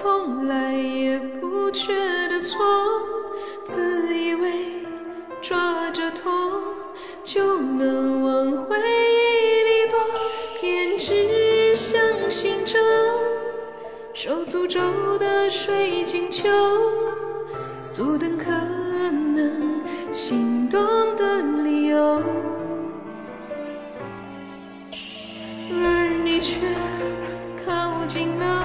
从来也不觉得错自以为抓着痛就能往回忆里躲偏执相信着受诅咒的水晶球阻挡可能心动的理由。而你却靠近了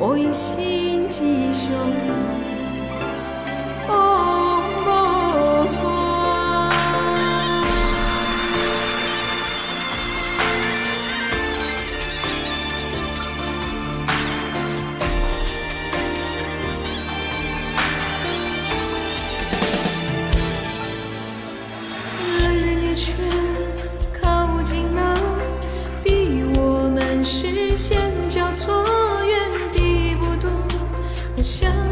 爱，心之上。哦，无错。想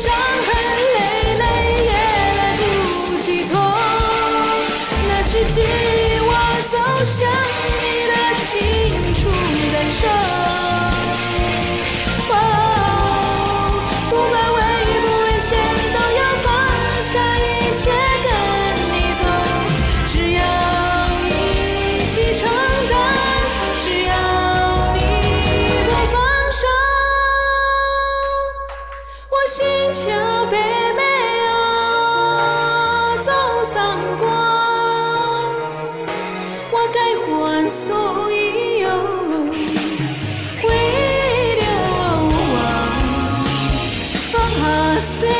伤痕累累也来不及痛，那是指引我走向你的清楚感受。say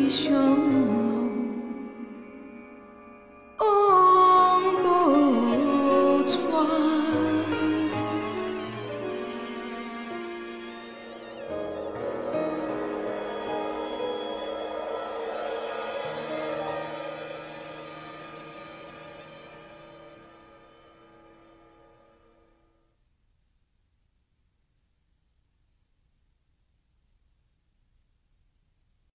关。我一心继续。